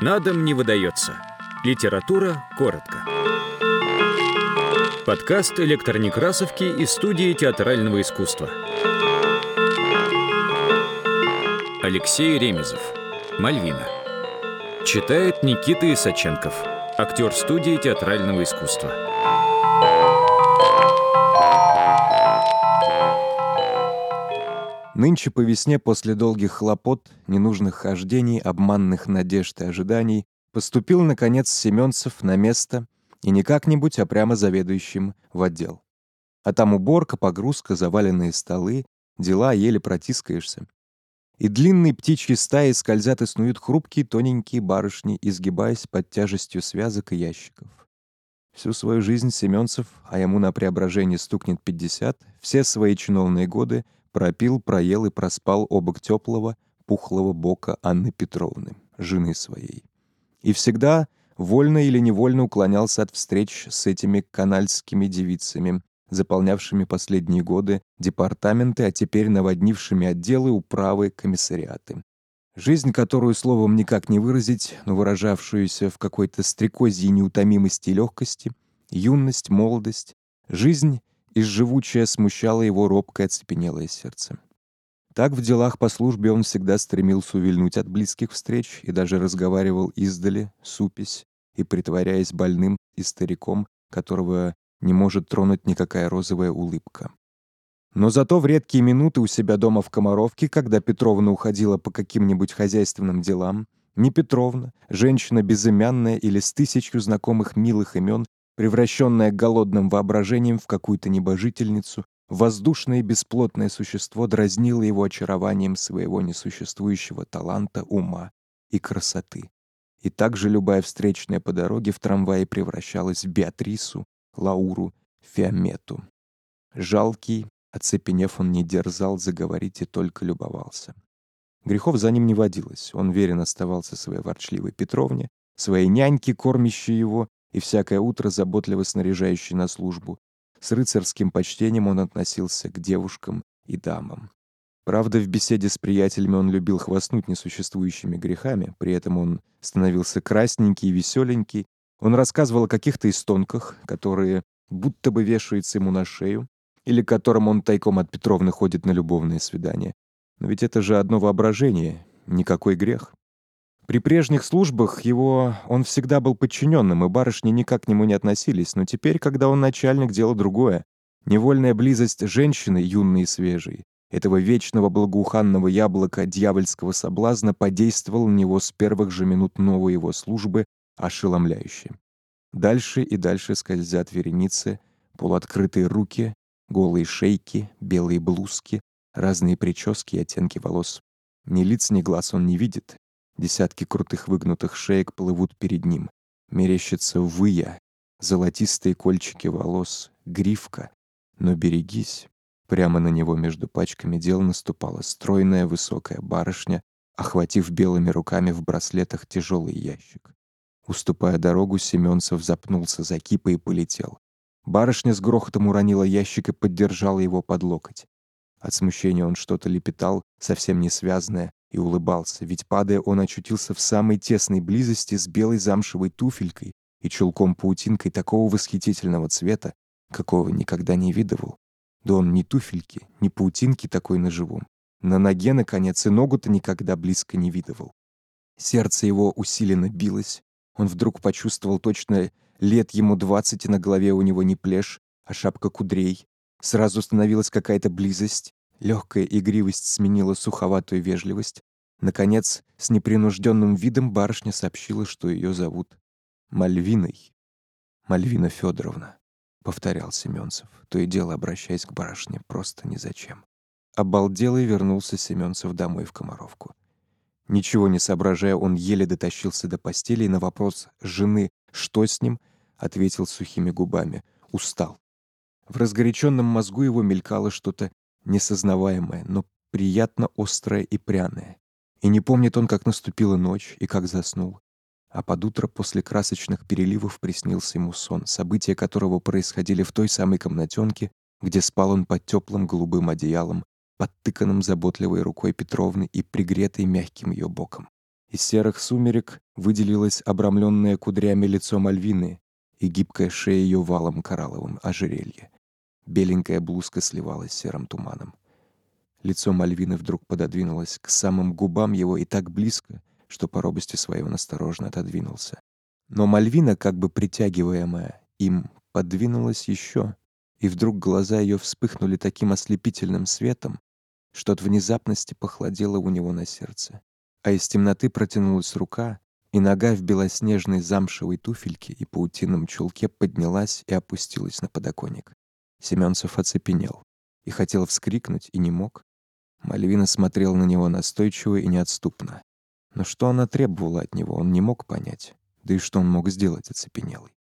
На дом не выдается. Литература коротко. Подкаст электронекрасовки из студии театрального искусства. Алексей Ремезов. Мальвина. Читает Никита Исаченков. Актер студии театрального искусства. Нынче по весне после долгих хлопот, ненужных хождений, обманных надежд и ожиданий поступил, наконец, Семенцев на место и не как-нибудь, а прямо заведующим в отдел. А там уборка, погрузка, заваленные столы, дела, еле протискаешься. И длинные птичьи стаи скользят и снуют хрупкие тоненькие барышни, изгибаясь под тяжестью связок и ящиков. Всю свою жизнь Семенцев, а ему на преображение стукнет 50, все свои чиновные годы — пропил, проел и проспал обок теплого, пухлого бока Анны Петровны, жены своей. И всегда, вольно или невольно, уклонялся от встреч с этими канальскими девицами, заполнявшими последние годы департаменты, а теперь наводнившими отделы, управы, комиссариаты. Жизнь, которую словом никак не выразить, но выражавшуюся в какой-то стрекозьей неутомимости и легкости, юность, молодость, жизнь, и живучее смущало его робкое оцепенелое сердце. Так в делах по службе он всегда стремился увильнуть от близких встреч и даже разговаривал издали, супись и притворяясь больным и стариком, которого не может тронуть никакая розовая улыбка. Но зато в редкие минуты у себя дома в Комаровке, когда Петровна уходила по каким-нибудь хозяйственным делам, не Петровна, женщина безымянная или с тысячью знакомых милых имен, превращенное голодным воображением в какую-то небожительницу, воздушное и бесплотное существо дразнило его очарованием своего несуществующего таланта, ума и красоты. И также любая встречная по дороге в трамвае превращалась в Беатрису, Лауру, Фиамету. Жалкий, оцепенев, он не дерзал заговорить и только любовался. Грехов за ним не водилось, он верен оставался своей ворчливой Петровне, своей няньке, кормящей его, и всякое утро заботливо снаряжающий на службу. С рыцарским почтением он относился к девушкам и дамам. Правда, в беседе с приятелями он любил хвастнуть несуществующими грехами, при этом он становился красненький и веселенький. Он рассказывал о каких-то истонках, которые будто бы вешаются ему на шею, или которым он тайком от Петровны ходит на любовные свидания. Но ведь это же одно воображение, никакой грех. При прежних службах его он всегда был подчиненным, и барышни никак к нему не относились, но теперь, когда он начальник, дело другое. Невольная близость женщины, юной и свежей, этого вечного благоуханного яблока дьявольского соблазна подействовал на него с первых же минут новой его службы ошеломляюще. Дальше и дальше скользят вереницы, полуоткрытые руки, голые шейки, белые блузки, разные прически и оттенки волос. Ни лиц, ни глаз он не видит, Десятки крутых выгнутых шеек плывут перед ним. Мерещится выя, золотистые кольчики волос, грифка. Но берегись. Прямо на него между пачками дел наступала стройная высокая барышня, охватив белыми руками в браслетах тяжелый ящик. Уступая дорогу, Семенцев запнулся за кипой и полетел. Барышня с грохотом уронила ящик и поддержала его под локоть. От смущения он что-то лепетал, совсем не связанное, и улыбался, ведь, падая, он очутился в самой тесной близости с белой замшевой туфелькой и чулком-паутинкой такого восхитительного цвета, какого никогда не видывал. Да он ни туфельки, ни паутинки такой на живом. На ноге, наконец, и ногу-то никогда близко не видывал. Сердце его усиленно билось. Он вдруг почувствовал точно лет ему двадцать, и на голове у него не плешь, а шапка кудрей. Сразу становилась какая-то близость, Легкая игривость сменила суховатую вежливость. Наконец, с непринужденным видом барышня сообщила, что ее зовут Мальвиной. «Мальвина Федоровна», — повторял Семенцев, то и дело обращаясь к барышне просто ни зачем. Обалделый вернулся Семенцев домой в Комаровку. Ничего не соображая, он еле дотащился до постели и на вопрос жены «что с ним?» ответил сухими губами «устал». В разгоряченном мозгу его мелькало что-то несознаваемое, но приятно острое и пряное. И не помнит он, как наступила ночь и как заснул. А под утро после красочных переливов приснился ему сон, события которого происходили в той самой комнатенке, где спал он под теплым голубым одеялом, подтыканным заботливой рукой Петровны и пригретой мягким ее боком. Из серых сумерек выделилось обрамленное кудрями лицо Мальвины и гибкая шея ее валом коралловым ожерелье. Беленькая блузка сливалась с серым туманом. Лицо Мальвины вдруг пододвинулось к самым губам его и так близко, что по робости своей он осторожно отодвинулся. Но Мальвина, как бы притягиваемая им, подвинулась еще, и вдруг глаза ее вспыхнули таким ослепительным светом, что от внезапности похолодело у него на сердце. А из темноты протянулась рука, и нога в белоснежной замшевой туфельке и паутинном чулке поднялась и опустилась на подоконник. Семенцев оцепенел и хотел вскрикнуть, и не мог. Мальвина смотрела на него настойчиво и неотступно. Но что она требовала от него, он не мог понять. Да и что он мог сделать, оцепенелый.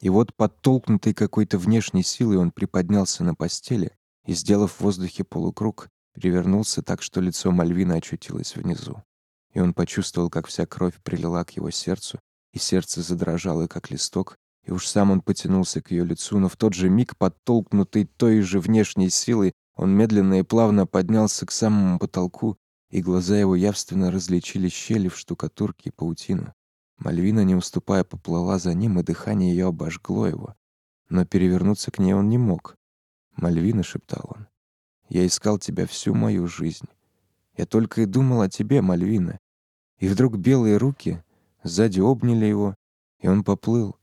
И вот, подтолкнутый какой-то внешней силой, он приподнялся на постели и, сделав в воздухе полукруг, перевернулся так, что лицо Мальвины очутилось внизу. И он почувствовал, как вся кровь прилила к его сердцу, и сердце задрожало, как листок, и уж сам он потянулся к ее лицу, но в тот же миг, подтолкнутый той же внешней силой, он медленно и плавно поднялся к самому потолку, и глаза его явственно различили щели в штукатурке и паутину. Мальвина, не уступая, поплыла за ним, и дыхание ее обожгло его. Но перевернуться к ней он не мог. «Мальвина», — шептал он, — «я искал тебя всю мою жизнь. Я только и думал о тебе, Мальвина». И вдруг белые руки сзади обняли его, и он поплыл.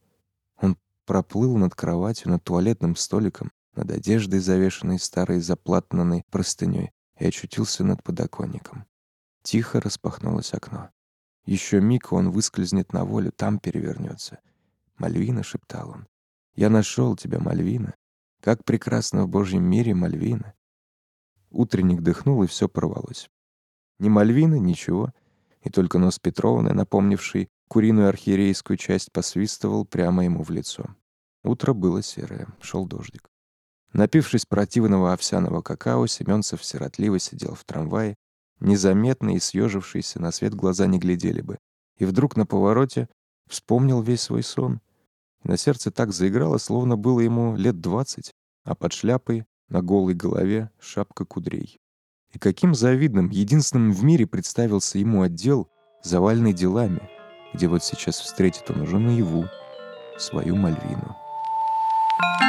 Проплыл над кроватью, над туалетным столиком, над одеждой, завешенной старой заплатнанной простыней, и очутился над подоконником. Тихо распахнулось окно. Еще миг, он выскользнет на волю, там перевернется. «Мальвина», — шептал он, — «я нашел тебя, Мальвина. Как прекрасно в Божьем мире, Мальвина». Утренник дыхнул, и все порвалось. Ни Мальвина, ничего, и только нос Петровны, напомнивший куриную архиерейскую часть, посвистывал прямо ему в лицо. Утро было серое, шел дождик. Напившись противного овсяного какао, Семенцев сиротливо сидел в трамвае, незаметно и съежившиеся на свет глаза не глядели бы. И вдруг на повороте вспомнил весь свой сон. И на сердце так заиграло, словно было ему лет двадцать, а под шляпой на голой голове шапка кудрей. И каким завидным, единственным в мире представился ему отдел, заваленный делами, где вот сейчас встретит он уже наяву свою Мальвину. Thank you.